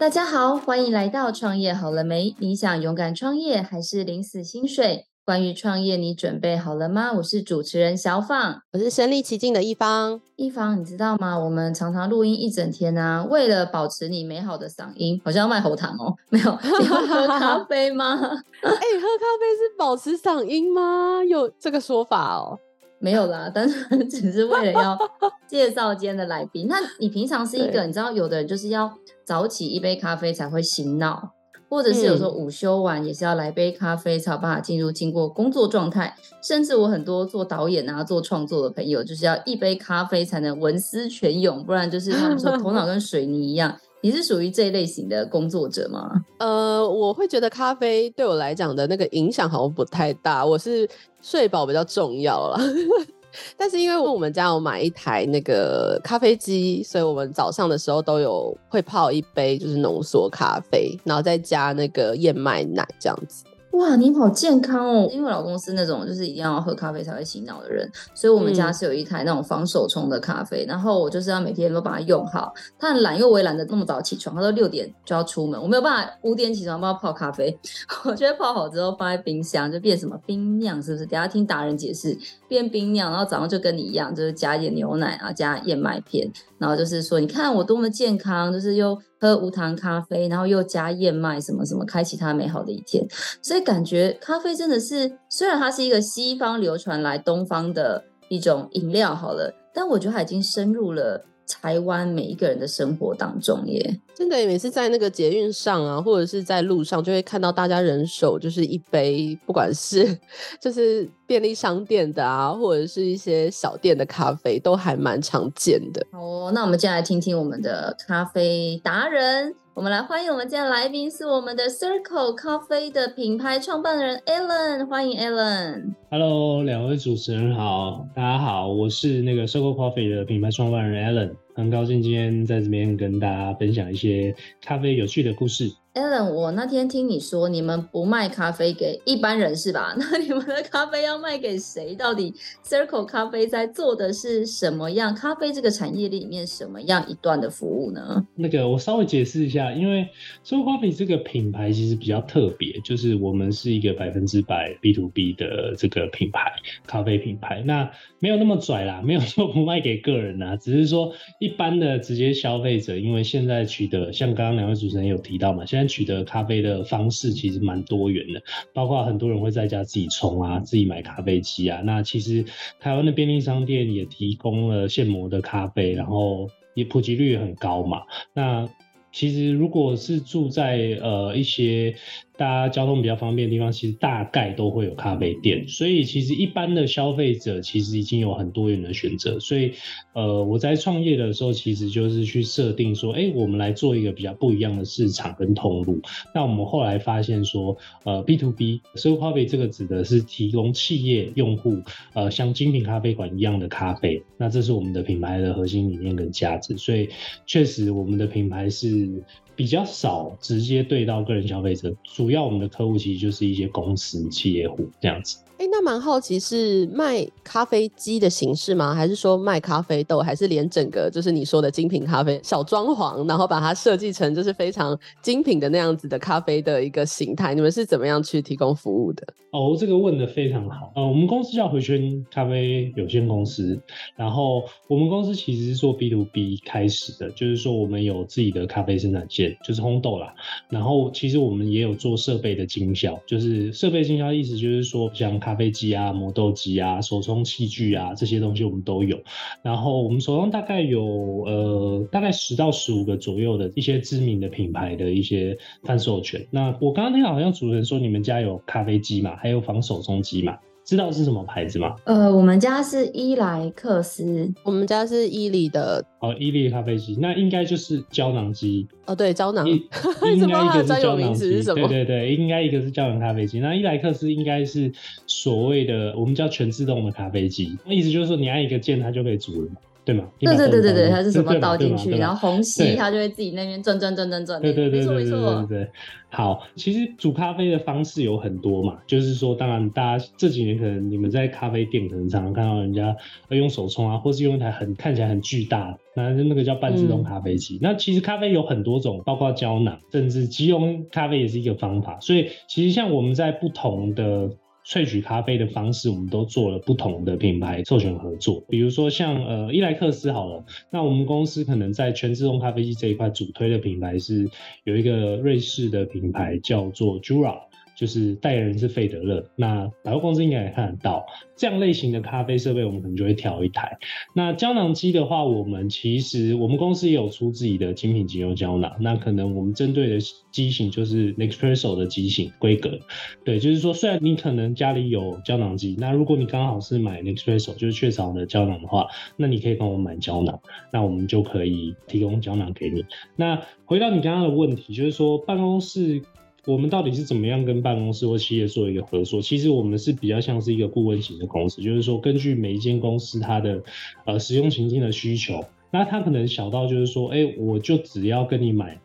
大家好，欢迎来到创业好了没？你想勇敢创业还是领死薪水？关于创业，你准备好了吗？我是主持人小放，我是身临其境的一方。一方，你知道吗？我们常常录音一整天啊，为了保持你美好的嗓音，好像要卖喉糖哦。没有，你会喝咖啡吗？哎、欸，喝咖啡是保持嗓音吗？有这个说法哦？没有啦，但是 只是为了要 介绍今天的来宾。那你平常是一个，你知道，有的人就是要早起一杯咖啡才会醒脑，或者是有时候午休完也是要来杯咖啡才有办法进入经过工作状态。甚至我很多做导演啊、做创作的朋友，就是要一杯咖啡才能文思泉涌，不然就是他们说头脑跟水泥一样。你是属于这一类型的工作者吗？呃，我会觉得咖啡对我来讲的那个影响好像不太大。我是睡饱比较重要啦。但是因为我们家有买一台那个咖啡机，所以我们早上的时候都有会泡一杯就是浓缩咖啡，然后再加那个燕麦奶这样子。哇，你好健康哦！因为我老公是那种就是一定要喝咖啡才会醒脑的人，所以我们家是有一台那种防手冲的咖啡，嗯、然后我就是要每天都把它用好。他很懒，因为我也懒得那么早起床，他说六点就要出门，我没有办法五点起床帮他泡咖啡。我觉得泡好之后放在冰箱就变什么冰酿，是不是？等下听达人解释，变冰酿，然后早上就跟你一样，就是加一点牛奶啊，加燕麦片，然后就是说你看我多么健康，就是又。喝无糖咖啡，然后又加燕麦，什么什么，开启他美好的一天。所以感觉咖啡真的是，虽然它是一个西方流传来东方的一种饮料，好了，但我觉得它已经深入了台湾每一个人的生活当中耶。真的，每次在那个捷运上啊，或者是在路上，就会看到大家人手就是一杯，不管是 就是便利商店的啊，或者是一些小店的咖啡，都还蛮常见的。好哦，那我们接下来听听我们的咖啡达人。我们来欢迎我们今天的来宾，是我们的 Circle Coffee 的品牌创办人 Alan，欢迎 Alan。Hello，两位主持人好，大家好，我是那个 Circle Coffee 的品牌创办人 Alan，很高兴今天在这边跟大家分享一些咖啡有趣的故事。Alan，我那天听你说你们不卖咖啡给一般人是吧？那你们的咖啡要卖给谁？到底 Circle 咖啡在做的是什么样？咖啡这个产业里面什么样一段的服务呢？那个我稍微解释一下，因为 Circle Coffee 这个品牌其实比较特别，就是我们是一个百分之百 B to B 的这个品牌，咖啡品牌。那没有那么拽啦，没有说不卖给个人啊，只是说一般的直接消费者，因为现在取得像刚刚两位主持人有提到嘛，现在取得咖啡的方式其实蛮多元的，包括很多人会在家自己冲啊，自己买咖啡机啊。那其实台湾的便利商店也提供了现磨的咖啡，然后也普及率很高嘛。那其实如果是住在呃一些。大家交通比较方便的地方，其实大概都会有咖啡店，所以其实一般的消费者其实已经有很多元的选择。所以，呃，我在创业的时候，其实就是去设定说，哎，我们来做一个比较不一样的市场跟通路。那我们后来发现说，呃，B to B，Circle Coffee 这个指的是提供企业用户，呃，像精品咖啡馆一样的咖啡。那这是我们的品牌的核心理念跟价值。所以，确实我们的品牌是。比较少直接对到个人消费者，主要我们的客户其实就是一些公司、企业户这样子。哎、欸，那蛮好奇是卖咖啡机的形式吗？还是说卖咖啡豆？还是连整个就是你说的精品咖啡小装潢，然后把它设计成就是非常精品的那样子的咖啡的一个形态？你们是怎么样去提供服务的？哦，这个问的非常好。呃，我们公司叫回圈咖啡有限公司，然后我们公司其实是做 B to B 开始的，就是说我们有自己的咖啡生产线，就是烘豆啦。然后其实我们也有做设备的经销，就是设备经销意思就是说像咖咖啡机啊、磨豆机啊、手冲器具啊这些东西我们都有。然后我们手上大概有呃大概十到十五个左右的一些知名的品牌的一些贩售权。那我刚刚听好像主持人说你们家有咖啡机嘛，还有防手冲机嘛？知道是什么牌子吗？呃，我们家是伊莱克斯，我们家是伊利的。哦，伊利咖啡机，那应该就是胶囊机。哦，对，胶囊。应 该一个是胶囊机，对对对，应该一个是胶囊咖啡机。那伊莱克斯应该是所谓的我们叫全自动的咖啡机，那意思就是说你按一个键，它就可以煮了。对吗？对对对对对，它是什么倒进去，然后虹吸它就会自己那边转转转转转。对对对对对对对。好，其实煮咖啡的方式有很多嘛，就是说，当然大家这几年可能你们在咖啡店可能常常看到人家用手冲啊，或是用一台很看起来很巨大，那那个叫半自动咖啡机。嗯、那其实咖啡有很多种，包括胶囊，甚至即溶咖啡也是一个方法。所以其实像我们在不同的。萃取咖啡的方式，我们都做了不同的品牌授权合作。比如说像呃伊莱克斯好了，那我们公司可能在全自动咖啡机这一块主推的品牌是有一个瑞士的品牌叫做 Jura。就是代言人是费德勒，那百货公司应该也看得到这样类型的咖啡设备，我们可能就会挑一台。那胶囊机的话，我们其实我们公司也有出自己的精品精油胶囊，那可能我们针对的机型就是 Nespresso 的机型规格。对，就是说虽然你可能家里有胶囊机，那如果你刚好是买 Nespresso 就是雀巢的胶囊的话，那你可以帮我买胶囊，那我们就可以提供胶囊给你。那回到你刚刚的问题，就是说办公室。我们到底是怎么样跟办公室或企业做一个合作？其实我们是比较像是一个顾问型的公司，就是说根据每一间公司它的呃使用情境的需求，那它可能小到就是说，哎、我就只要跟你买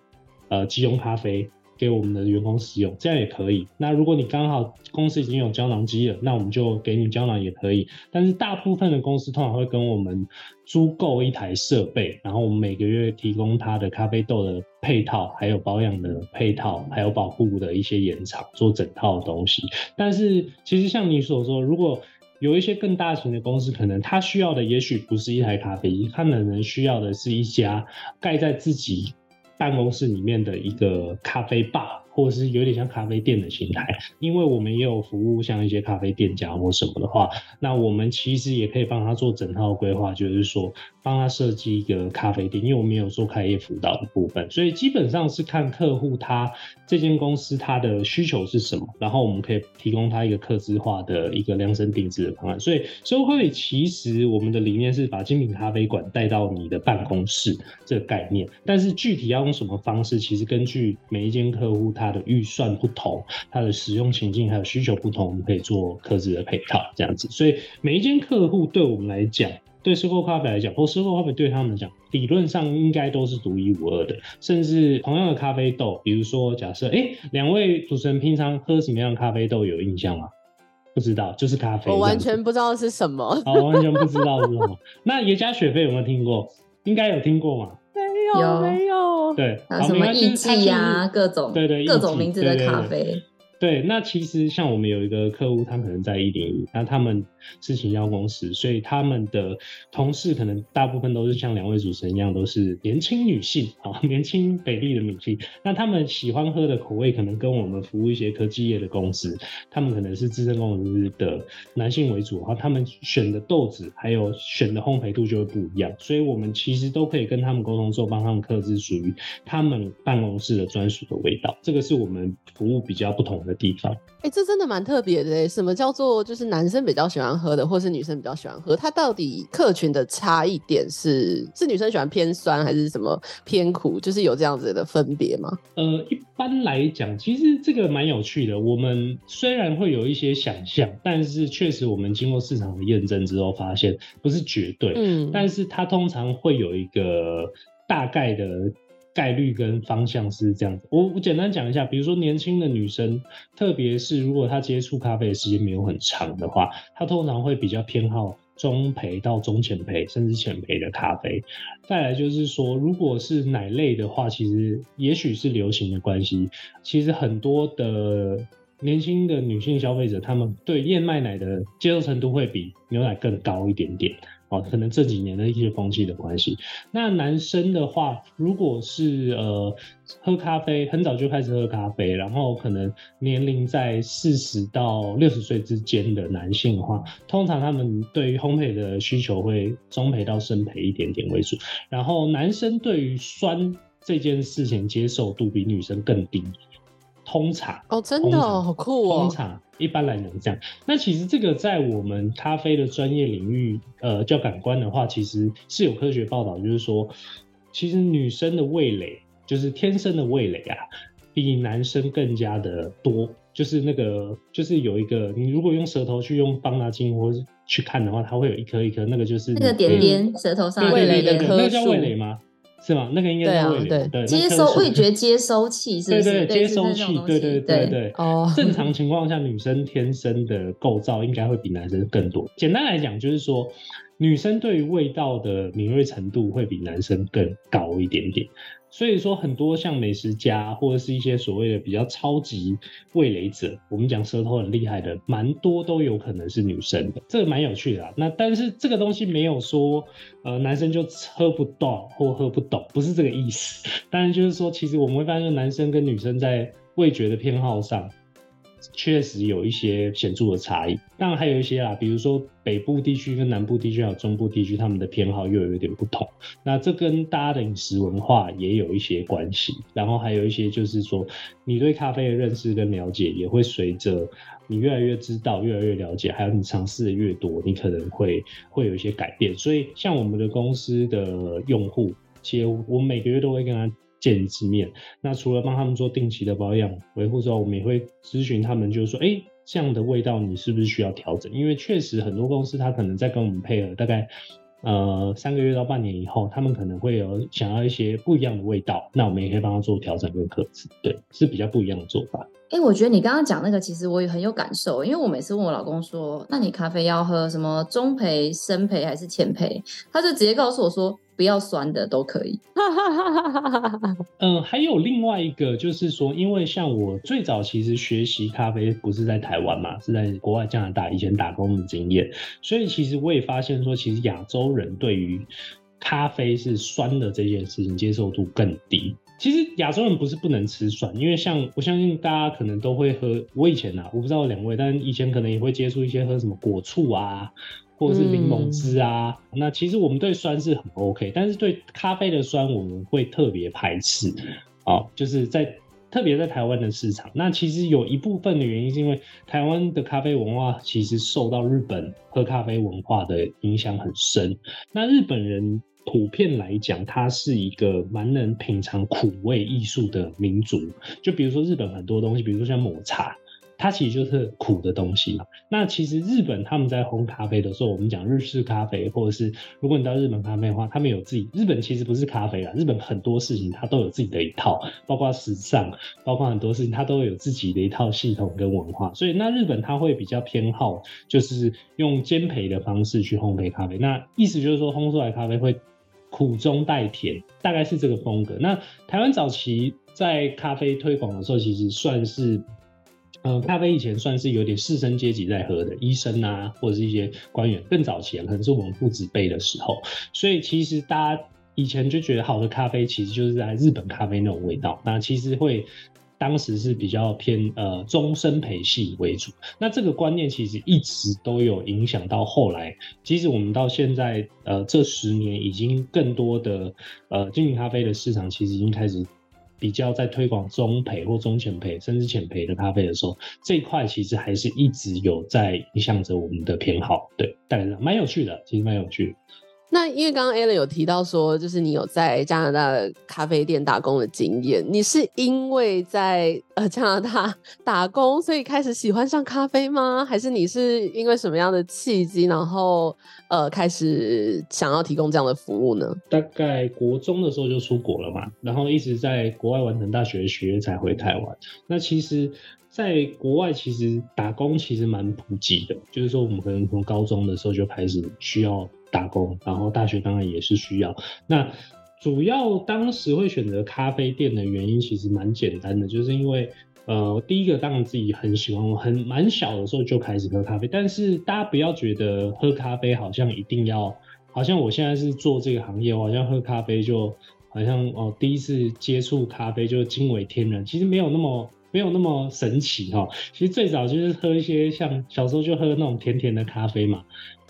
呃即溶咖啡。给我们的员工使用，这样也可以。那如果你刚好公司已经有胶囊机了，那我们就给你胶囊也可以。但是大部分的公司通常会跟我们租购一台设备，然后我们每个月提供它的咖啡豆的配套，还有保养的配套，还有保护的一些延长，做整套的东西。但是其实像你所说，如果有一些更大型的公司，可能他需要的也许不是一台咖啡机，他可能需要的是一家盖在自己。办公室里面的一个咖啡吧，或者是有点像咖啡店的形态，因为我们也有服务像一些咖啡店家或什么的话，那我们其实也可以帮他做整套规划，就是说帮他设计一个咖啡店，因为我们有做开业辅导的部分，所以基本上是看客户他这间公司他的需求是什么，然后我们可以提供他一个客制化的一个量身定制的方案。所以收会其实我们的理念是把精品咖啡馆带到你的办公室这个概念，但是具体要用什么方式，其实根据每一间客户他的预算不同，它的使用情境还有需求不同，我们可以做客制的配套这样子。所以每一间客户对我们来讲，对收购咖啡来讲，或收购咖啡对他们来讲，理论上应该都是独一无二的。甚至同样的咖啡豆，比如说假设，哎，两位主持人平常喝什么样的咖啡豆有印象吗？不知道，就是咖啡。我完全不知道是什么。好，完全不知道是什么。那耶加雪菲有没有听过？应该有听过嘛？没有，没有。对，还有什么艺妓呀，各种对对，各种名字的咖啡。对，那其实像我们有一个客户，他可能在一零一，那他们是行销公司，所以他们的同事可能大部分都是像两位主持人一样，都是年轻女性啊，年轻美丽的女性。那他们喜欢喝的口味，可能跟我们服务一些科技业的公司，他们可能是资深工程师的男性为主，然后他们选的豆子还有选的烘焙度就会不一样。所以我们其实都可以跟他们沟通，之后帮他们克制属于他们办公室的专属的味道。这个是我们服务比较不同的地方。哎、欸，这真的蛮特别的。什么叫做就是男生比较喜欢喝的，或是女生比较喜欢喝？它到底客群的差异点是是女生喜欢偏酸，还是什么偏苦？就是有这样子的分别吗？呃，一般来讲，其实这个蛮有趣的。我们虽然会有一些想象，但是确实我们经过市场的验证之后，发现不是绝对。嗯，但是它通常会有一个大概的。概率跟方向是这样子，我我简单讲一下，比如说年轻的女生，特别是如果她接触咖啡的时间没有很长的话，她通常会比较偏好中培到中浅培，甚至浅培的咖啡。再来就是说，如果是奶类的话，其实也许是流行的关系，其实很多的年轻的女性消费者，她们对燕麦奶的接受程度会比牛奶更高一点点。可能这几年的一些风气的关系。那男生的话，如果是呃喝咖啡，很早就开始喝咖啡，然后可能年龄在四十到六十岁之间的男性的话，通常他们对于烘焙的需求会中培到深培一点点为主。然后男生对于酸这件事情接受度比女生更低。通常哦，真的哦，好酷哦。通常一般来讲这样，那其实这个在我们咖啡的专业领域，呃，叫感官的话，其实是有科学报道，就是说，其实女生的味蕾，就是天生的味蕾啊，比男生更加的多。就是那个就是有一个，你如果用舌头去用放大镜或是去看的话，它会有一颗一颗，那个就是那个点点舌头上味蕾的颗，那个叫味蕾吗？是吗？那个应该是味蕾，对，对接收味觉接收器是不是？对 对，接收器，对对对对。哦，正常情况下，女生天生的构造应该会比男生更多。简单来讲，就是说。女生对于味道的敏锐程度会比男生更高一点点，所以说很多像美食家或者是一些所谓的比较超级味蕾者，我们讲舌头很厉害的，蛮多都有可能是女生的，这个蛮有趣的啊。那但是这个东西没有说，呃，男生就喝不到或喝不懂，不是这个意思。当然就是说，其实我们会发现，男生跟女生在味觉的偏好上。确实有一些显著的差异，当然还有一些啦，比如说北部地区跟南部地区还有中部地区，他们的偏好又有一点不同。那这跟大家的饮食文化也有一些关系。然后还有一些就是说，你对咖啡的认识跟了解也会随着你越来越知道、越来越了解，还有你尝试的越多，你可能会会有一些改变。所以像我们的公司的用户，其实我每个月都会跟他。见一次面，那除了帮他们做定期的保养维护之后，我们也会咨询他们，就是说，哎、欸，这样的味道你是不是需要调整？因为确实很多公司他可能在跟我们配合，大概呃三个月到半年以后，他们可能会有想要一些不一样的味道，那我们也可以帮他做调整跟克制，对，是比较不一样的做法。哎、我觉得你刚刚讲那个，其实我也很有感受，因为我每次问我老公说，那你咖啡要喝什么中焙、深焙还是浅焙？他就直接告诉我说。不要酸的都可以。嗯，还有另外一个，就是说，因为像我最早其实学习咖啡不是在台湾嘛，是在国外加拿大以前打工的经验，所以其实我也发现说，其实亚洲人对于咖啡是酸的这件事情接受度更低。其实亚洲人不是不能吃酸，因为像我相信大家可能都会喝，我以前啊，我不知道两位，但以前可能也会接触一些喝什么果醋啊。或者是柠檬汁啊，嗯、那其实我们对酸是很 OK，但是对咖啡的酸我们会特别排斥啊、哦，就是在特别在台湾的市场，那其实有一部分的原因是因为台湾的咖啡文化其实受到日本喝咖啡文化的影响很深，那日本人普遍来讲，他是一个蛮能品尝苦味艺术的民族，就比如说日本很多东西，比如说像抹茶。它其实就是苦的东西嘛。那其实日本他们在烘咖啡的时候，我们讲日式咖啡，或者是如果你到日本咖啡的话，他们有自己。日本其实不是咖啡啦，日本很多事情它都有自己的一套，包括时尚，包括很多事情它都有自己的一套系统跟文化。所以那日本它会比较偏好就是用煎焙的方式去烘焙咖啡。那意思就是说烘出来咖啡会苦中带甜，大概是这个风格。那台湾早期在咖啡推广的时候，其实算是。嗯，咖啡以前算是有点士绅阶级在喝的，医生啊，或者是一些官员。更早前可能是我们父子辈的时候，所以其实大家以前就觉得好的咖啡其实就是在日本咖啡那种味道。那其实会当时是比较偏呃中深焙系为主。那这个观念其实一直都有影响到后来，即使我们到现在呃这十年，已经更多的呃精品咖啡的市场其实已经开始。比较在推广中培或中浅培甚至浅培的咖啡的时候，这一块其实还是一直有在影响着我们的偏好。对，大概是，蛮有趣的，其实蛮有趣。那因为刚刚 Alan 有提到说，就是你有在加拿大咖啡店打工的经验，你是因为在呃加拿大打工，所以开始喜欢上咖啡吗？还是你是因为什么样的契机，然后呃开始想要提供这样的服务呢？大概国中的时候就出国了嘛，然后一直在国外完成大学学业才回台湾。那其实在国外其实打工其实蛮普及的，就是说我们可能从高中的时候就开始需要。打工，然后大学当然也是需要。那主要当时会选择咖啡店的原因，其实蛮简单的，就是因为呃，第一个当然自己很喜欢，我很蛮小的时候就开始喝咖啡。但是大家不要觉得喝咖啡好像一定要，好像我现在是做这个行业，我好像喝咖啡就好像哦，第一次接触咖啡就惊为天人。其实没有那么没有那么神奇哈。其实最早就是喝一些像小时候就喝那种甜甜的咖啡嘛。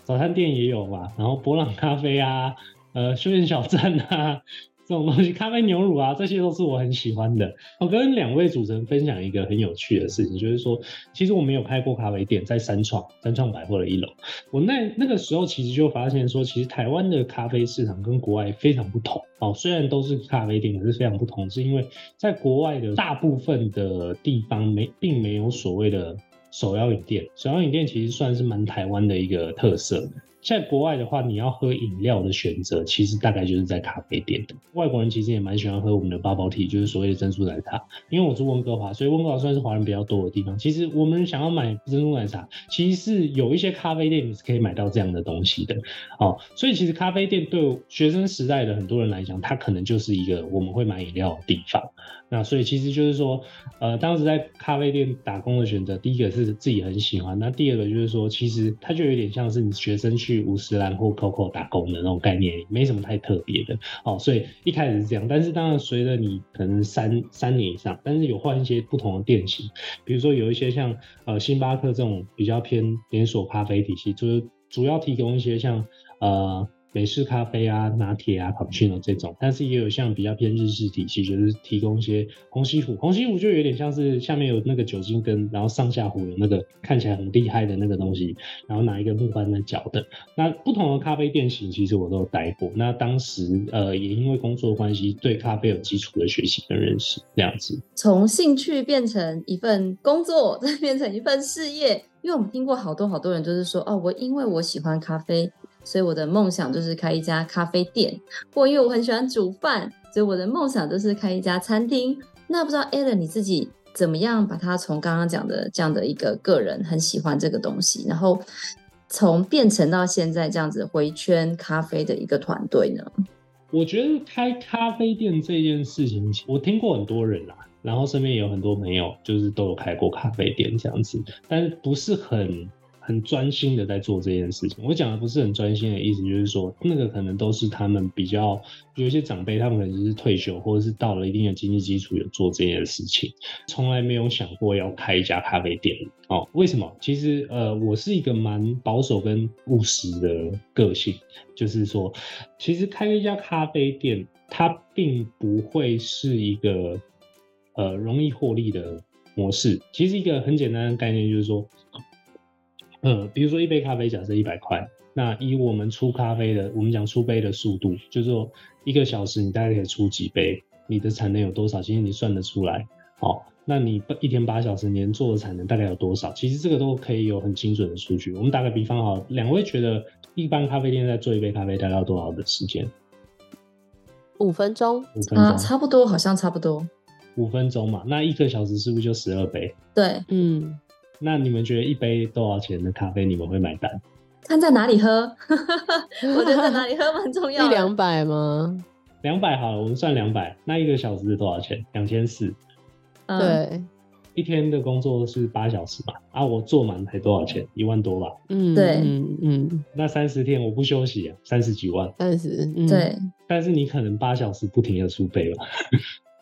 早餐店也有吧，然后伯朗咖啡啊，呃，休闲小站啊，这种东西，咖啡牛乳啊，这些都是我很喜欢的。我跟两位主持人分享一个很有趣的事情，就是说，其实我没有开过咖啡店，在三创三创百货的一楼。我那那个时候其实就发现说，其实台湾的咖啡市场跟国外非常不同哦。虽然都是咖啡店，可是非常不同，是因为在国外的大部分的地方没并没有所谓的手摇饮店，手摇饮店其实算是蛮台湾的一个特色。在国外的话，你要喝饮料的选择，其实大概就是在咖啡店的。外国人其实也蛮喜欢喝我们的 bubble tea，就是所谓的珍珠奶茶。因为我住温哥华，所以温哥华算是华人比较多的地方。其实我们想要买珍珠奶茶，其实是有一些咖啡店你是可以买到这样的东西的。哦，所以其实咖啡店对学生时代的很多人来讲，它可能就是一个我们会买饮料的地方。那所以其实就是说，呃，当时在咖啡店打工的选择，第一个是自己很喜欢，那第二个就是说，其实它就有点像是你学生去五十岚或 COCO 打工的那种概念，没什么太特别的哦。所以一开始是这样，但是当然随着你可能三三年以上，但是有换一些不同的店型，比如说有一些像呃星巴克这种比较偏连锁咖啡体系，就是主要提供一些像呃。美式咖啡啊、拿铁啊、卡布奇诺这种，但是也有像比较偏日式体系，就是提供一些虹吸壶。虹吸壶就有点像是下面有那个酒精灯，然后上下壶有那个看起来很厉害的那个东西，然后拿一个木板在搅的。那不同的咖啡店型，其实我都待过。那当时呃也因为工作关系，对咖啡有基础的学习跟认识，这样子。从兴趣变成一份工作，再变成一份事业。因为我们听过好多好多人就是说，哦，我因为我喜欢咖啡。所以我的梦想就是开一家咖啡店，或因为我很喜欢煮饭，所以我的梦想就是开一家餐厅。那不知道 Alan 你自己怎么样把它从刚刚讲的这样的一个个人很喜欢这个东西，然后从变成到现在这样子回圈咖啡的一个团队呢？我觉得开咖啡店这件事情，我听过很多人啦，然后身边也有很多朋友就是都有开过咖啡店这样子，但不是很。很专心的在做这件事情。我讲的不是很专心的意思，就是说那个可能都是他们比较有一些长辈，他们可能就是退休或者是到了一定的经济基础有做这件事情，从来没有想过要开一家咖啡店哦。为什么？其实呃，我是一个蛮保守跟务实的个性，就是说，其实开一家咖啡店，它并不会是一个呃容易获利的模式。其实一个很简单的概念就是说。呃，比如说一杯咖啡，假设一百块，那以我们出咖啡的，我们讲出杯的速度，就是说一个小时你大概可以出几杯，你的产能有多少？其实你算得出来，哦，那你一天八小时年做的产能大概有多少？其实这个都可以有很精准的数据。我们打个比方哈，两位觉得一般咖啡店在做一杯咖啡大概要多少的时间？五分钟，五分钟，啊，差不多，好像差不多。五分钟嘛，那一个小时是不是就十二杯？对，嗯。那你们觉得一杯多少钱的咖啡你们会买单？看在哪里喝，我觉得在哪里喝蛮重要的。一两百吗？两百好了，我们算两百。那一个小时是多少钱？两千四。对，一天的工作是八小时嘛？啊，我做满才多少钱？一万多吧。嗯，对，嗯嗯。那三十天我不休息啊，三十几万。三十，嗯，对。但是你可能八小时不停的出杯吧，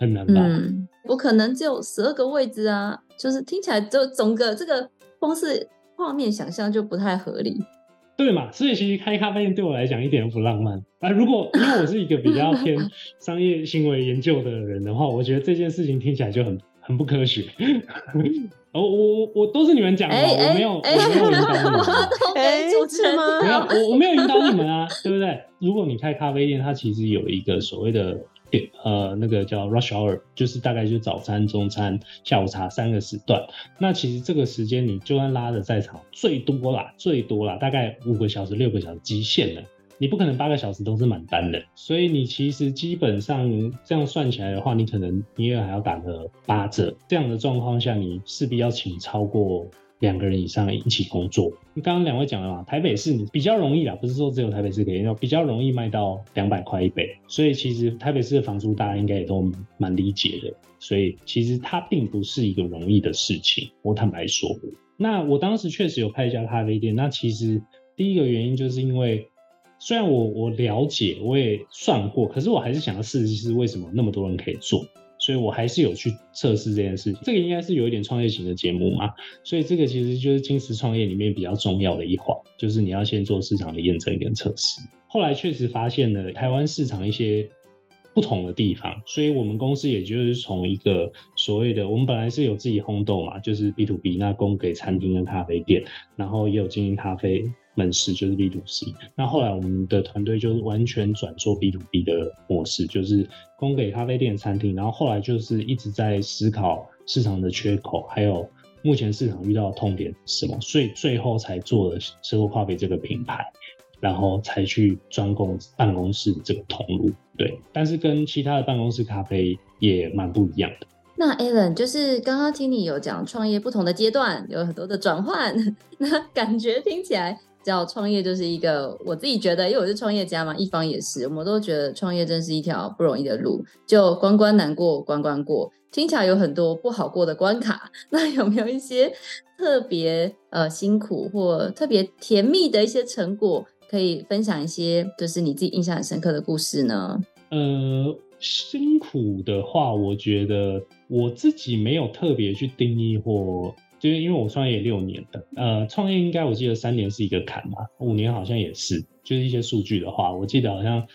很难吧？嗯，我可能只有十二个位置啊。就是听起来就整个这个光是画面想象就不太合理，对嘛？所以其实开咖啡店对我来讲一点都不浪漫啊。如果 因为我是一个比较偏商业行为研究的人的话，我觉得这件事情听起来就很很不科学。我我我都是你们讲的，我没有、欸、我没有引导你们。哎，主持人吗？没有，我我没有引导你们啊，对不对？如果你开咖啡店，它其实有一个所谓的。呃，那个叫 rush hour，就是大概就早餐、中餐、下午茶三个时段。那其实这个时间你就算拉的再长，最多啦，最多啦，大概五个小时、六个小时极限了。你不可能八个小时都是满单的。所以你其实基本上这样算起来的话，你可能营业额还要打个八折。这样的状况下，你势必要请超过。两个人以上一起工作，刚刚两位讲了嘛，台北市比较容易啦，不是说只有台北市可以，要比较容易卖到两百块一杯，所以其实台北市的房租大家应该也都蛮理解的，所以其实它并不是一个容易的事情，我坦白说。那我当时确实有开一家咖啡店，那其实第一个原因就是因为，虽然我我了解，我也算过，可是我还是想要试试为什么那么多人可以做。所以我还是有去测试这件事情，这个应该是有一点创业型的节目嘛，所以这个其实就是金石创业里面比较重要的一环，就是你要先做市场的验证跟测试。后来确实发现了台湾市场一些不同的地方，所以我们公司也就是从一个所谓的，我们本来是有自己烘豆嘛，就是 B to B，那供给餐厅跟咖啡店，然后也有经营咖啡门市，就是 B to C。那后来我们的团队就是完全转做 B to B 的模式，就是供给咖啡店、餐厅，然后后来就是一直在思考市场的缺口，还有目前市场遇到的痛点什么，所以最后才做了 Circle Coffee 这个品牌。然后才去专供办公室这个通路，对，但是跟其他的办公室咖啡也蛮不一样的。那 Alan 就是刚刚听你有讲创业不同的阶段，有很多的转换，那感觉听起来叫创业就是一个，我自己觉得，因为我是创业家嘛，一方也是，我们都觉得创业真是一条不容易的路，就关关难过关关过，听起来有很多不好过的关卡。那有没有一些特别呃辛苦或特别甜蜜的一些成果？可以分享一些，就是你自己印象很深刻的故事呢？呃，辛苦的话，我觉得我自己没有特别去定义或，就是因为我创业也六年的，呃，创业应该我记得三年是一个坎嘛，五年好像也是，就是一些数据的话，我记得好像，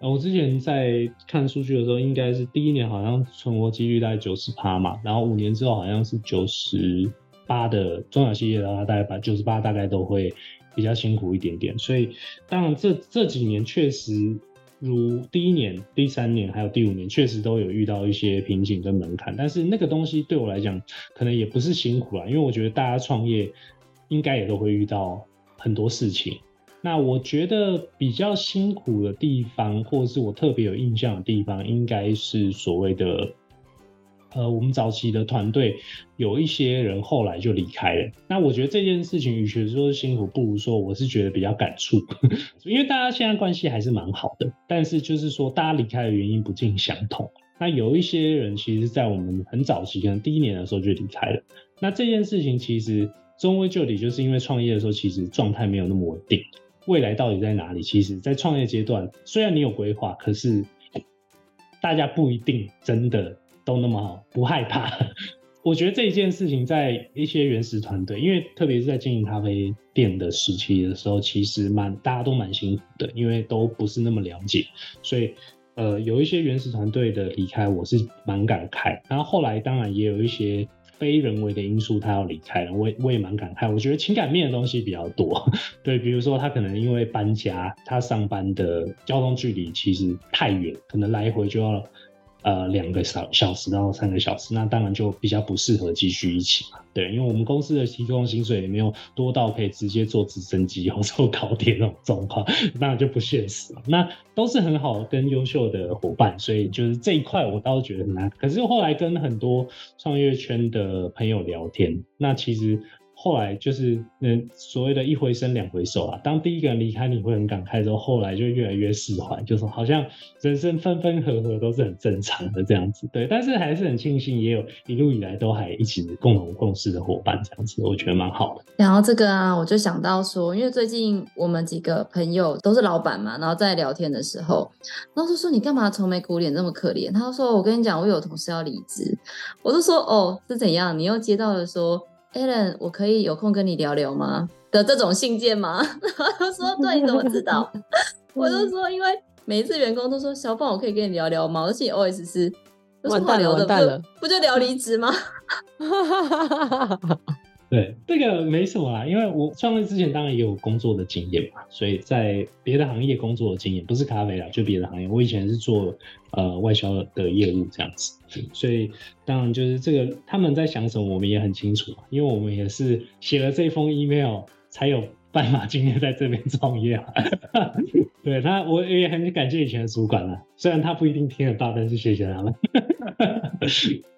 我之前在看数据的时候，应该是第一年好像存活几率大概九十趴嘛，然后五年之后好像是九十八的中小企业的话，大概把九十八大概都会。比较辛苦一点点，所以当然这这几年确实如第一年、第三年还有第五年，确实都有遇到一些瓶颈跟门槛。但是那个东西对我来讲，可能也不是辛苦啦，因为我觉得大家创业应该也都会遇到很多事情。那我觉得比较辛苦的地方，或是我特别有印象的地方，应该是所谓的。呃，我们早期的团队有一些人后来就离开了。那我觉得这件事情，与其说是辛苦，不如说我是觉得比较感触，因为大家现在关系还是蛮好的。但是就是说，大家离开的原因不尽相同。那有一些人其实，在我们很早期，可能第一年的时候就离开了。那这件事情其实终归就底，就是因为创业的时候，其实状态没有那么稳定。未来到底在哪里？其实，在创业阶段，虽然你有规划，可是大家不一定真的。都那么好，不害怕。我觉得这一件事情在一些原始团队，因为特别是在经营咖啡店的时期的时候，其实蛮大家都蛮辛苦的，因为都不是那么了解，所以呃有一些原始团队的离开，我是蛮感慨。然后后来当然也有一些非人为的因素，他要离开了，我也我也蛮感慨。我觉得情感面的东西比较多，对，比如说他可能因为搬家，他上班的交通距离其实太远，可能来回就要。呃，两个小小时到三个小时，那当然就比较不适合继续一起嘛。对，因为我们公司的提供薪水也没有多到可以直接坐直升机或坐高铁那种状况，当然就不现实了。那都是很好跟优秀的伙伴，所以就是这一块我倒是觉得很难。可是后来跟很多创业圈的朋友聊天，那其实。后来就是嗯，所谓的一回生两回熟啊。当第一个人离开，你会很感慨，之后后来就越来越释怀，就说好像人生分分合合都是很正常的这样子。对，但是还是很庆幸，也有一路以来都还一起共同共事的伙伴这样子，我觉得蛮好的。然后这个啊，我就想到说，因为最近我们几个朋友都是老板嘛，然后在聊天的时候，然后就说你干嘛愁眉苦脸这么可怜？他就说我跟你讲，我有同事要离职。我就说哦，是怎样？你又接到了说。Alan，我可以有空跟你聊聊吗？的这种信件吗？他说对，你怎么知道？我就说，因为每一次员工都说小宝，我可以跟你聊聊吗？而且 OS 是完蛋了，完蛋了，不就聊离职吗？对，这个没什么啦，因为我创业之前当然也有工作的经验嘛，所以在别的行业工作的经验不是咖啡啦，就别的行业，我以前是做呃外销的业务这样子，所以当然就是这个他们在想什么，我们也很清楚嘛，因为我们也是写了这封 email 才有办法今天在这边创业啊。对他，我也很感谢以前的主管啦，虽然他不一定听得到，但是谢谢他们。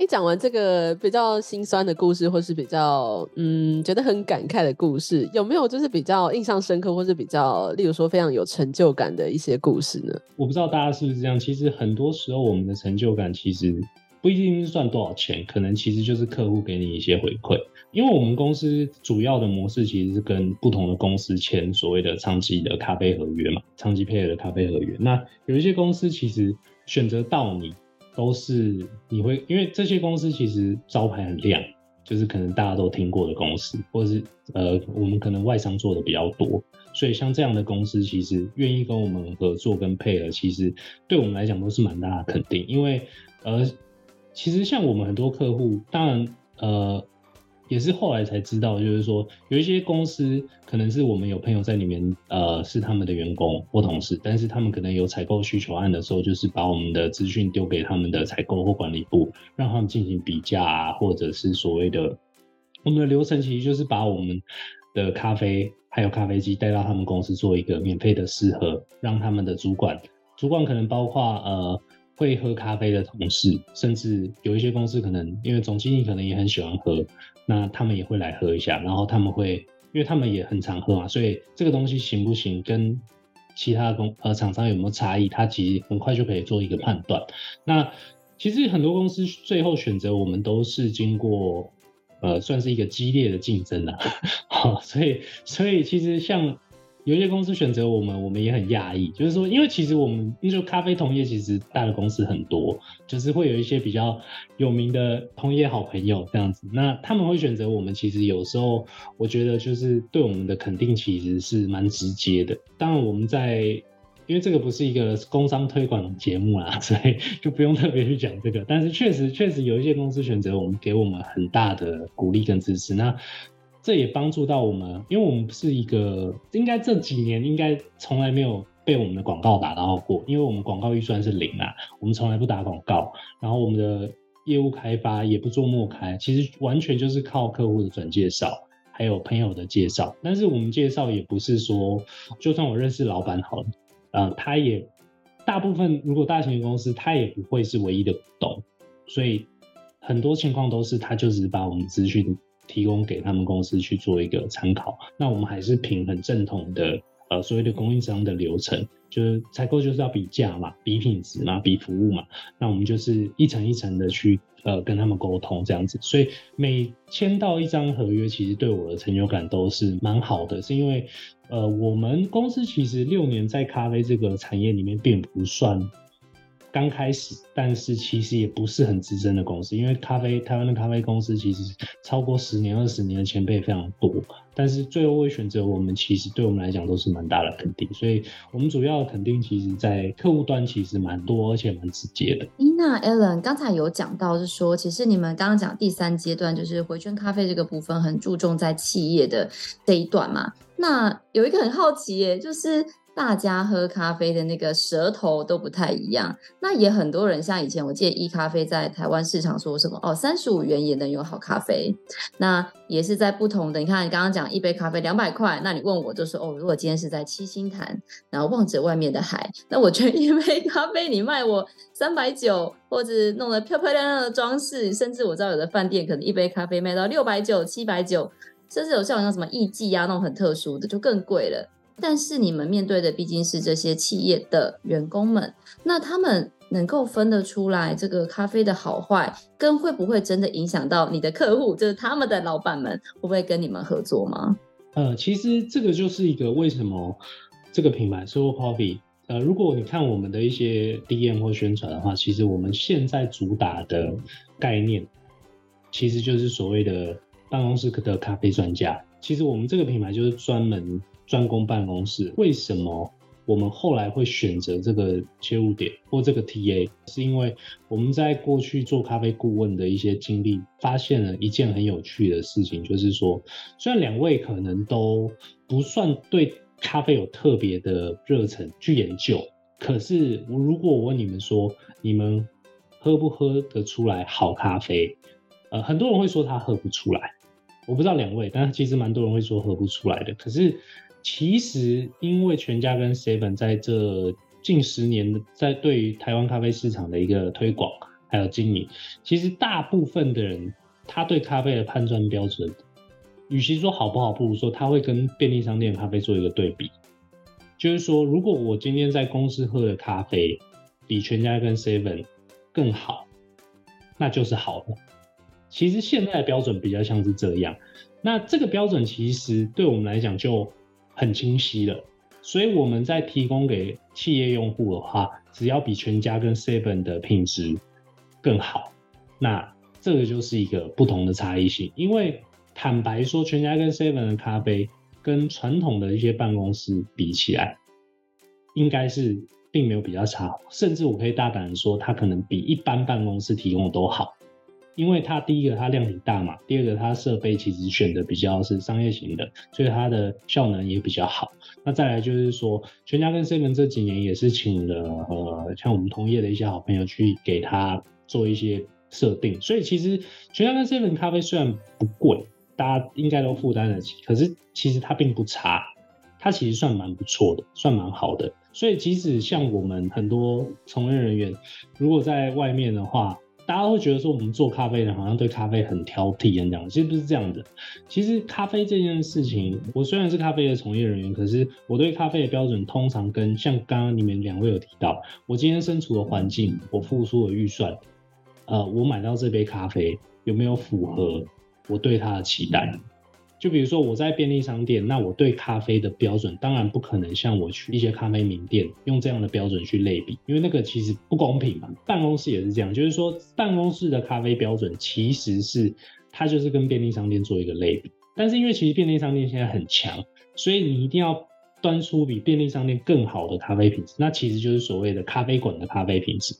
一讲完这个比较心酸的故事，或是比较嗯觉得很感慨的故事，有没有就是比较印象深刻，或是比较例如说非常有成就感的一些故事呢？我不知道大家是不是这样，其实很多时候我们的成就感其实不一定是赚多少钱，可能其实就是客户给你一些回馈。因为我们公司主要的模式其实是跟不同的公司签所谓的长期的咖啡合约嘛，长期配合的咖啡合约。那有一些公司其实选择到你。都是你会，因为这些公司其实招牌很亮，就是可能大家都听过的公司，或者是呃，我们可能外商做的比较多，所以像这样的公司，其实愿意跟我们合作跟配合，其实对我们来讲都是蛮大的肯定，因为呃，其实像我们很多客户，当然呃。也是后来才知道，就是说有一些公司可能是我们有朋友在里面，呃，是他们的员工或同事，但是他们可能有采购需求案的时候，就是把我们的资讯丢给他们的采购或管理部，让他们进行比价啊，或者是所谓的我们的流程，其实就是把我们的咖啡还有咖啡机带到他们公司做一个免费的试喝，让他们的主管，主管可能包括呃。会喝咖啡的同事，甚至有一些公司可能因为总经理可能也很喜欢喝，那他们也会来喝一下，然后他们会，因为他们也很常喝嘛，所以这个东西行不行，跟其他公呃厂商有没有差异，他其实很快就可以做一个判断。那其实很多公司最后选择我们都是经过呃算是一个激烈的竞争了，好，所以所以其实像。有些公司选择我们，我们也很讶异。就是说，因为其实我们就咖啡同业，其实大的公司很多，就是会有一些比较有名的同业好朋友这样子。那他们会选择我们，其实有时候我觉得就是对我们的肯定，其实是蛮直接的。当然，我们在因为这个不是一个工商推广节目啦，所以就不用特别去讲这个。但是确实，确实有一些公司选择我们，给我们很大的鼓励跟支持。那这也帮助到我们，因为我们是一个，应该这几年应该从来没有被我们的广告打到过，因为我们广告预算是零啊，我们从来不打广告，然后我们的业务开发也不做默开，其实完全就是靠客户的转介绍，还有朋友的介绍。但是我们介绍也不是说，就算我认识老板好了，呃，他也大部分如果大型的公司，他也不会是唯一的股东，所以很多情况都是他就只是把我们资讯。提供给他们公司去做一个参考，那我们还是凭很正统的呃所谓的供应商的流程，就是采购就是要比价嘛，比品质嘛，比服务嘛，那我们就是一层一层的去呃跟他们沟通这样子，所以每签到一张合约，其实对我的成就感都是蛮好的，是因为呃我们公司其实六年在咖啡这个产业里面并不算。刚开始，但是其实也不是很资深的公司，因为咖啡台湾的咖啡公司其实超过十年、二十年的前辈非常多，但是最后会选择我们，其实对我们来讲都是蛮大的肯定，所以我们主要肯定其实在客户端其实蛮多，而且蛮直接的。那 Alan 刚才有讲到是说，其实你们刚刚讲第三阶段就是回圈咖啡这个部分很注重在企业的这一段嘛，那有一个很好奇耶，就是。大家喝咖啡的那个舌头都不太一样，那也很多人像以前我记得一咖啡在台湾市场说什么哦，三十五元也能有好咖啡，那也是在不同的，你看你刚刚讲一杯咖啡两百块，那你问我就说哦，如果今天是在七星潭，然后望着外面的海，那我觉得一杯 咖啡你卖我三百九，或者弄得漂漂亮亮的装饰，甚至我知道有的饭店可能一杯咖啡卖到六百九、七百九，甚至有像像什么艺妓啊那种很特殊的就更贵了。但是你们面对的毕竟是这些企业的员工们，那他们能够分得出来这个咖啡的好坏，跟会不会真的影响到你的客户，就是他们的老板们会不会跟你们合作吗？呃，其实这个就是一个为什么这个品牌 SOHO COFFEE，呃，如果你看我们的一些 DM 或宣传的话，其实我们现在主打的概念，其实就是所谓的办公室的咖啡专家。其实我们这个品牌就是专门。专攻办公室，为什么我们后来会选择这个切入点或这个 TA？是因为我们在过去做咖啡顾问的一些经历，发现了一件很有趣的事情，就是说，虽然两位可能都不算对咖啡有特别的热忱去研究，可是如果我问你们说，你们喝不喝得出来好咖啡？呃，很多人会说他喝不出来，我不知道两位，但其实蛮多人会说喝不出来的，可是。其实，因为全家跟 Seven 在这近十年的在对于台湾咖啡市场的一个推广还有经营，其实大部分的人他对咖啡的判断标准，与其说好不好，不如说他会跟便利商店咖啡做一个对比，就是说，如果我今天在公司喝的咖啡比全家跟 Seven 更好，那就是好的。其实现在的标准比较像是这样，那这个标准其实对我们来讲就。很清晰的，所以我们在提供给企业用户的话，只要比全家跟 Seven 的品质更好，那这个就是一个不同的差异性。因为坦白说，全家跟 Seven 的咖啡跟传统的一些办公室比起来，应该是并没有比较差，甚至我可以大胆的说，它可能比一般办公室提供的都好。因为它第一个它量体大嘛，第二个它设备其实选的比较是商业型的，所以它的效能也比较好。那再来就是说，全家跟 Seven 这几年也是请了呃像我们同业的一些好朋友去给他做一些设定，所以其实全家跟 Seven 咖啡虽然不贵，大家应该都负担得起，可是其实它并不差，它其实算蛮不错的，算蛮好的。所以即使像我们很多从业人员，如果在外面的话，大家会觉得说我们做咖啡的好像对咖啡很挑剔这样，其实不是这样的。其实咖啡这件事情，我虽然是咖啡的从业人员，可是我对咖啡的标准通常跟像刚刚你们两位有提到，我今天身处的环境，我付出的预算，呃，我买到这杯咖啡有没有符合我对它的期待？就比如说我在便利商店，那我对咖啡的标准当然不可能像我去一些咖啡名店用这样的标准去类比，因为那个其实不公平嘛。办公室也是这样，就是说办公室的咖啡标准其实是它就是跟便利商店做一个类比，但是因为其实便利商店现在很强，所以你一定要端出比便利商店更好的咖啡品质，那其实就是所谓的咖啡馆的咖啡品质。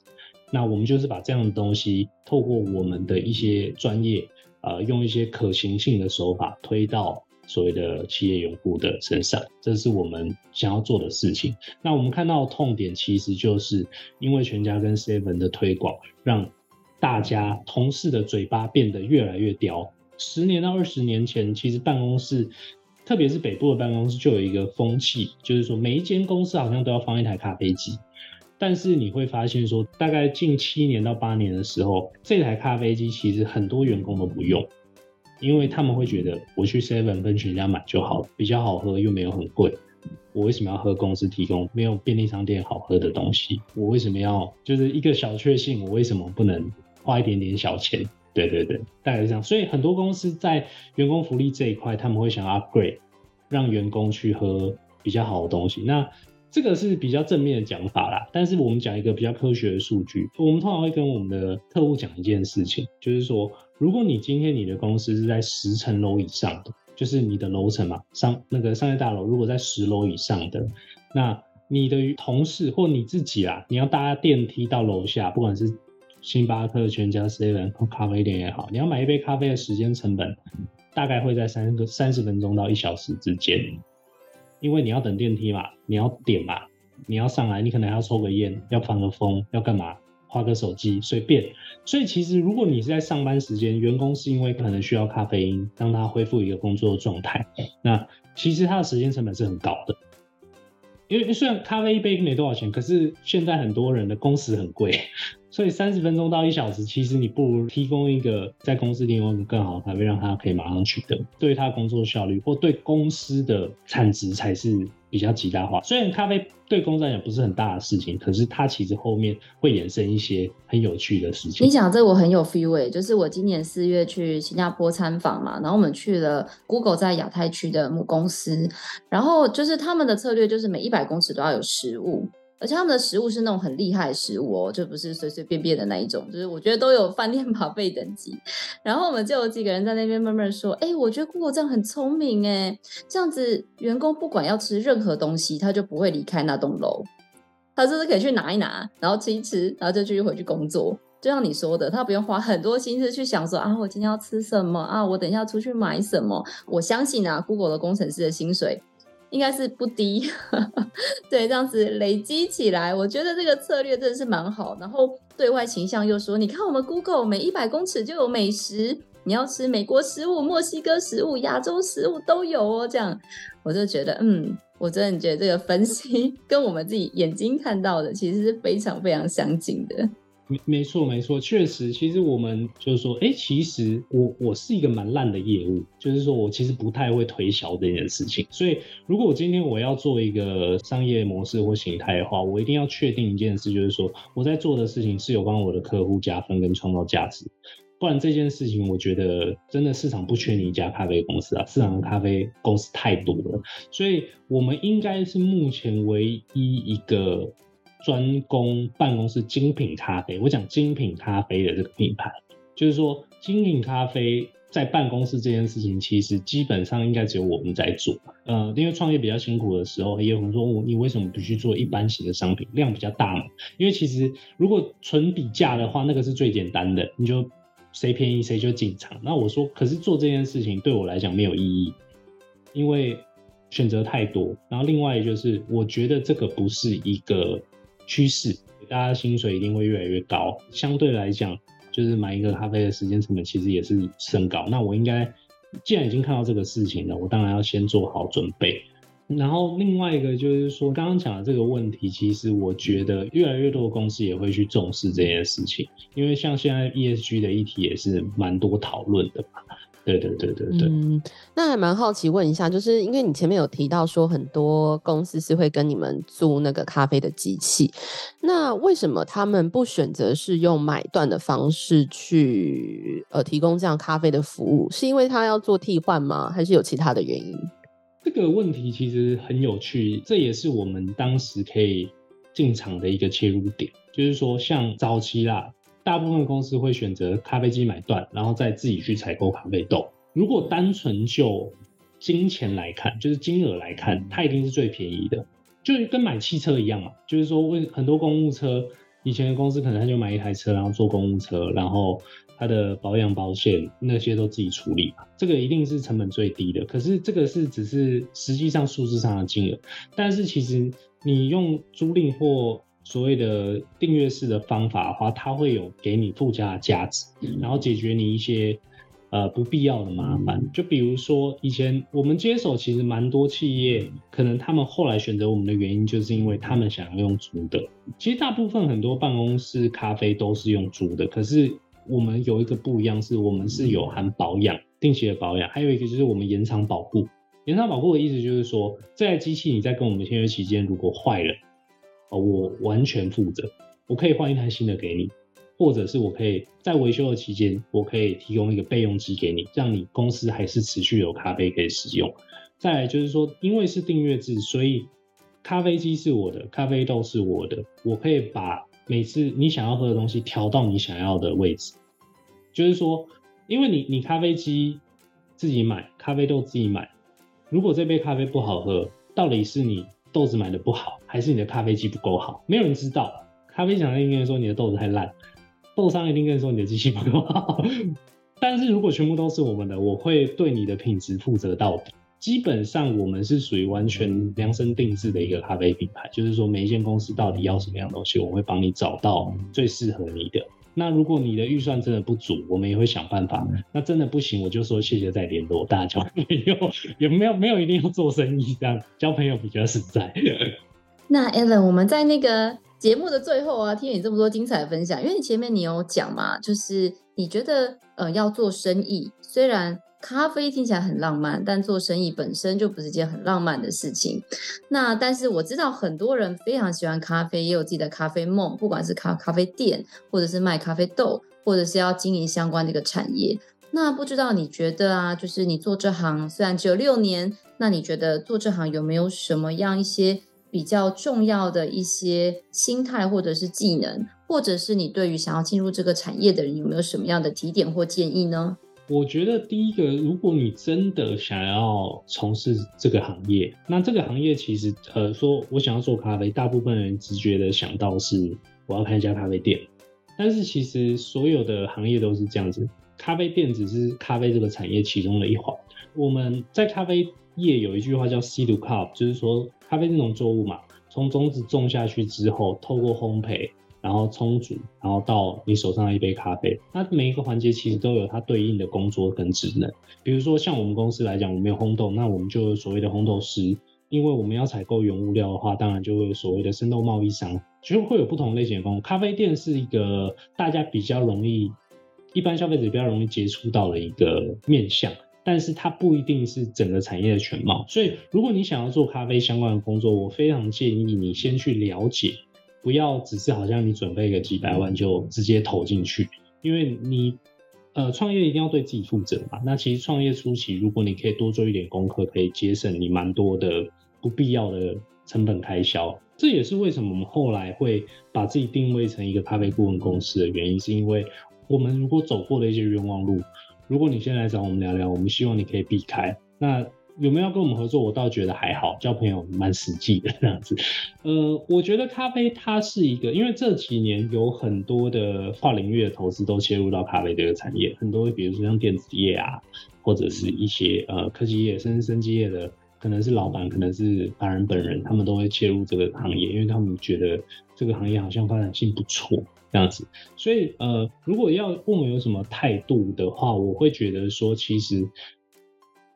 那我们就是把这样的东西透过我们的一些专业。呃，用一些可行性的手法推到所谓的企业用户的身上，这是我们想要做的事情。那我们看到的痛点，其实就是因为全家跟 Seven 的推广，让大家同事的嘴巴变得越来越刁。十年到二十年前，其实办公室，特别是北部的办公室，就有一个风气，就是说每一间公司好像都要放一台咖啡机。但是你会发现说，大概近七年到八年的时候，这台咖啡机其实很多员工都不用，因为他们会觉得我去 Seven 跟全家买就好，比较好喝又没有很贵。我为什么要喝公司提供没有便利商店好喝的东西？我为什么要就是一个小确幸？我为什么不能花一点点小钱？对对对，大概是这样。所以很多公司在员工福利这一块，他们会想 upgrade，让员工去喝比较好的东西。那这个是比较正面的讲法啦，但是我们讲一个比较科学的数据，我们通常会跟我们的客户讲一件事情，就是说，如果你今天你的公司是在十层楼以上的，就是你的楼层嘛，商那个商业大楼如果在十楼以上的，那你的同事或你自己啊，你要搭电梯到楼下，不管是星巴克、全家、seven 咖啡店也好，你要买一杯咖啡的时间成本，大概会在三个三十分钟到一小时之间。因为你要等电梯嘛，你要点嘛，你要上来，你可能要抽个烟，要放个风，要干嘛？滑个手机，随便。所以其实如果你是在上班时间，员工是因为可能需要咖啡因，让他恢复一个工作的状态，那其实他的时间成本是很高的。因为虽然咖啡一杯没多少钱，可是现在很多人的工时很贵。所以三十分钟到一小时，其实你不如提供一个在公司提供一个更好的咖啡，让他可以马上取得，对他工作效率或对公司的产值才是比较极大化。虽然咖啡对公司来讲不是很大的事情，可是它其实后面会衍生一些很有趣的事情。你讲这我很有 feel 欸，就是我今年四月去新加坡参访嘛，然后我们去了 Google 在亚太区的母公司，然后就是他们的策略就是每一百公尺都要有食物。而且他们的食物是那种很厉害的食物哦，就不是随随便便的那一种，就是我觉得都有饭店宝贝等级。然后我们就有几个人在那边慢慢说：“哎，我觉得 Google 这样很聪明哎，这样子员工不管要吃任何东西，他就不会离开那栋楼，他就是可以去拿一拿，然后吃一吃，然后就继续回去工作。就像你说的，他不用花很多心思去想说啊，我今天要吃什么啊，我等一下出去买什么。我相信啊，Google 的工程师的薪水。”应该是不低，对，这样子累积起来，我觉得这个策略真的是蛮好。然后对外形象又说，你看我们 Google 每一百公尺就有美食，你要吃美国食物、墨西哥食物、亚洲食物都有哦。这样我就觉得，嗯，我真的觉得这个分析 跟我们自己眼睛看到的其实是非常非常相近的。没错没错，确实，其实我们就是说，哎，其实我我是一个蛮烂的业务，就是说我其实不太会推销这件事情。所以，如果我今天我要做一个商业模式或形态的话，我一定要确定一件事，就是说我在做的事情是有帮我的客户加分跟创造价值。不然这件事情，我觉得真的市场不缺你一家咖啡公司啊，市场的咖啡公司太多了。所以，我们应该是目前唯一一个。专攻办公室精品咖啡，我讲精品咖啡的这个品牌，就是说精品咖啡在办公室这件事情，其实基本上应该只有我们在做。呃，因为创业比较辛苦的时候，也有人说，你为什么不去做一般型的商品，量比较大嘛？因为其实如果纯比价的话，那个是最简单的，你就谁便宜谁就进场。那我说，可是做这件事情对我来讲没有意义，因为选择太多。然后另外就是，我觉得这个不是一个趋势。大家薪水一定会越来越高，相对来讲，就是买一个咖啡的时间成本其实也是升高。那我应该既然已经看到这个事情了，我当然要先做好准备。然后另外一个就是说，刚刚讲的这个问题，其实我觉得越来越多的公司也会去重视这件事情，因为像现在 ESG 的议题也是蛮多讨论的嘛。对对对对对，嗯，那还蛮好奇问一下，就是因为你前面有提到说很多公司是会跟你们租那个咖啡的机器，那为什么他们不选择是用买断的方式去呃提供这样咖啡的服务？是因为他要做替换吗？还是有其他的原因？这个问题其实很有趣，这也是我们当时可以进场的一个切入点，就是说像早期啦。大部分公司会选择咖啡机买断，然后再自己去采购咖啡豆。如果单纯就金钱来看，就是金额来看，它一定是最便宜的，就跟买汽车一样嘛。就是说，为很多公务车，以前的公司可能他就买一台车，然后坐公务车，然后它的保养保险那些都自己处理嘛，这个一定是成本最低的。可是这个是只是实际上数字上的金额，但是其实你用租赁或所谓的订阅式的方法的话，它会有给你附加的价值，然后解决你一些呃不必要的麻烦。就比如说，以前我们接手，其实蛮多企业，可能他们后来选择我们的原因，就是因为他们想要用租的。其实大部分很多办公室咖啡都是用租的，可是我们有一个不一样，是我们是有含保养、定期的保养，还有一个就是我们延长保护。延长保护的意思就是说，这台机器你在跟我们签约期间如果坏了。哦我完全负责，我可以换一台新的给你，或者是我可以在维修的期间，我可以提供一个备用机给你，让你公司还是持续有咖啡可以使用。再来就是说，因为是订阅制，所以咖啡机是我的，咖啡豆是我的，我可以把每次你想要喝的东西调到你想要的位置。就是说，因为你你咖啡机自己买，咖啡豆自己买，如果这杯咖啡不好喝，到底是你豆子买的不好，还是你的咖啡机不够好？没有人知道。咖啡厂一定跟你说你的豆子太烂，豆商一定跟你说你的机器不够好。但是如果全部都是我们的，我会对你的品质负责到底。基本上我们是属于完全量身定制的一个咖啡品牌，就是说每一间公司到底要什么样的东西，我会帮你找到最适合你的。那如果你的预算真的不足，我们也会想办法。那真的不行，我就说谢谢再联络，大家交 朋友也没有没有一定要做生意，这样交朋友比较实在。那 Alan，我们在那个节目的最后啊，听你这么多精彩的分享，因为你前面你有讲嘛，就是你觉得呃要做生意，虽然。咖啡听起来很浪漫，但做生意本身就不是件很浪漫的事情。那但是我知道很多人非常喜欢咖啡，也有自己的咖啡梦，不管是咖咖啡店，或者是卖咖啡豆，或者是要经营相关的一个产业。那不知道你觉得啊，就是你做这行虽然只有六年，那你觉得做这行有没有什么样一些比较重要的一些心态，或者是技能，或者是你对于想要进入这个产业的人有没有什么样的提点或建议呢？我觉得第一个，如果你真的想要从事这个行业，那这个行业其实，呃，说我想要做咖啡，大部分人直觉的想到是我要开一家咖啡店。但是其实所有的行业都是这样子，咖啡店只是咖啡这个产业其中的一环。我们在咖啡业有一句话叫 “seed cup”，就是说咖啡这种作物嘛，从种子种下去之后，透过烘焙。然后冲煮，然后到你手上的一杯咖啡，那每一个环节其实都有它对应的工作跟职能。比如说像我们公司来讲，我们有烘豆，那我们就有所谓的烘豆师。因为我们要采购原物料的话，当然就会有所谓的生豆贸易商，就会有不同类型的工作。咖啡店是一个大家比较容易，一般消费者比较容易接触到的一个面向，但是它不一定是整个产业的全貌。所以如果你想要做咖啡相关的工作，我非常建议你先去了解。不要只是好像你准备个几百万就直接投进去，因为你呃创业一定要对自己负责嘛。那其实创业初期，如果你可以多做一点功课，可以节省你蛮多的不必要的成本开销。这也是为什么我们后来会把自己定位成一个咖啡顾问公司的原因，是因为我们如果走过的一些冤枉路，如果你先来找我们聊聊，我们希望你可以避开。那有没有要跟我们合作？我倒觉得还好，交朋友蛮实际的这样子。呃，我觉得咖啡它是一个，因为这几年有很多的跨领域的投资都切入到咖啡这个产业，很多比如说像电子业啊，或者是一些呃科技业，甚至生技业的，可能是老板，可能是法人本人，他们都会切入这个行业，因为他们觉得这个行业好像发展性不错这样子。所以呃，如果要问我有什么态度的话，我会觉得说，其实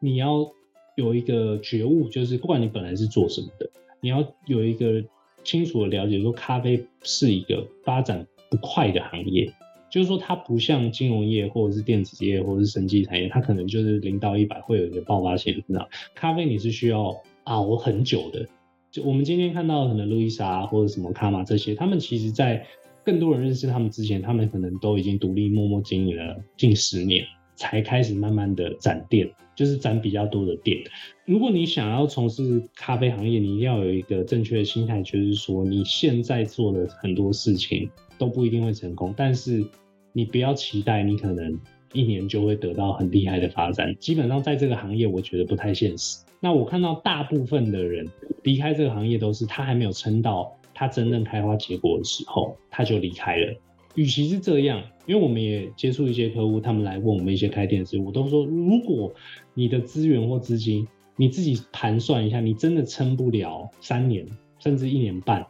你要。有一个觉悟，就是不管你本来是做什么的，你要有一个清楚的了解，说咖啡是一个发展不快的行业，就是说它不像金融业或者是电子业或者是生技产业，它可能就是零到一百会有一个爆发性的增长。咖啡你是需要熬很久的，就我们今天看到可能路易莎或者什么卡玛这些，他们其实在更多人认识他们之前，他们可能都已经独立默默经营了近十年。才开始慢慢的展店，就是展比较多的店。如果你想要从事咖啡行业，你一定要有一个正确的心态，就是说你现在做的很多事情都不一定会成功，但是你不要期待你可能一年就会得到很厉害的发展。基本上在这个行业，我觉得不太现实。那我看到大部分的人离开这个行业，都是他还没有撑到他真正开花结果的时候，他就离开了。与其是这样，因为我们也接触一些客户，他们来问我们一些开店的事，我都说，如果你的资源或资金，你自己盘算一下，你真的撑不了三年甚至一年半，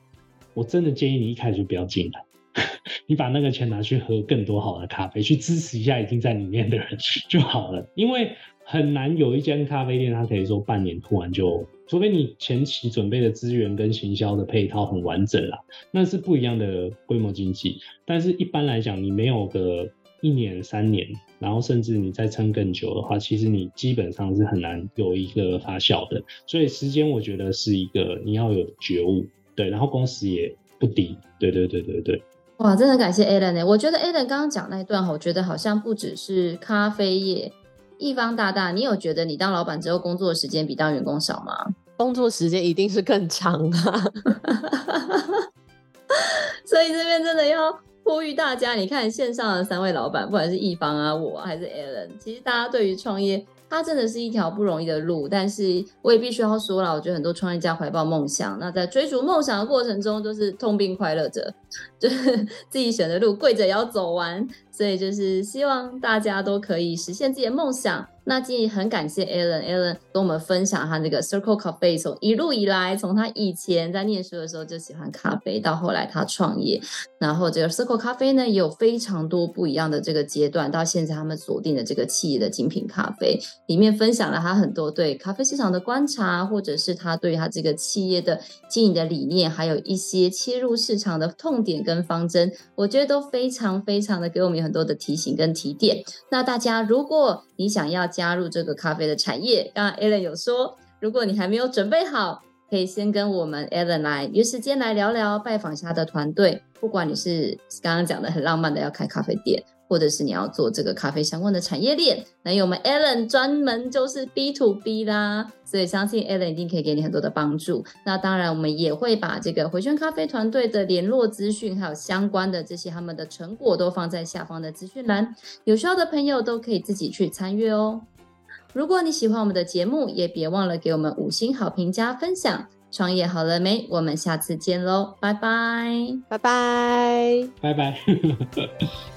我真的建议你一开始就不要进来，你把那个钱拿去喝更多好的咖啡，去支持一下已经在里面的人就好了，因为。很难有一间咖啡店，它可以说半年突然就，除非你前期准备的资源跟行销的配套很完整啦，那是不一样的规模经济。但是一般来讲，你没有个一年、三年，然后甚至你再撑更久的话，其实你基本上是很难有一个发酵的。所以时间，我觉得是一个你要有觉悟，对，然后工时也不低，对对对对对。哇，真的感谢 Alan 呢，我觉得 Alan 刚刚讲那一段，我觉得好像不只是咖啡业。一方大大，你有觉得你当老板之后工作的时间比当员工少吗？工作时间一定是更长啊！所以这边真的要呼吁大家，你看线上的三位老板，不管是一方啊，我还是 Alan，其实大家对于创业。它真的是一条不容易的路，但是我也必须要说了，我觉得很多创业家怀抱梦想，那在追逐梦想的过程中都是痛并快乐着，就是自己选的路跪着也要走完，所以就是希望大家都可以实现自己的梦想。那今天很感谢 Alan，Alan 跟我们分享他那个 Circle Cafe 从一路以来，从他以前在念书的时候就喜欢咖啡，到后来他创业，然后这个 Circle Cafe 呢也有非常多不一样的这个阶段，到现在他们锁定的这个企业的精品咖啡，里面分享了他很多对咖啡市场的观察，或者是他对他这个企业的经营的理念，还有一些切入市场的痛点跟方针，我觉得都非常非常的给我们很多的提醒跟提点。那大家如果你想要加入这个咖啡的产业，刚刚 Alan 有说，如果你还没有准备好，可以先跟我们 Alan 来约时间来聊聊，拜访下他的团队。不管你是刚刚讲的很浪漫的要开咖啡店，或者是你要做这个咖啡相关的产业链，那有我们 Alan 专门就是 B to B 啦，所以相信 Alan 一定可以给你很多的帮助。那当然，我们也会把这个回旋咖啡团队的联络资讯，还有相关的这些他们的成果都放在下方的资讯栏，有需要的朋友都可以自己去参阅哦。如果你喜欢我们的节目，也别忘了给我们五星好评加分享。创业好了没？我们下次见喽，拜拜，拜拜，拜拜。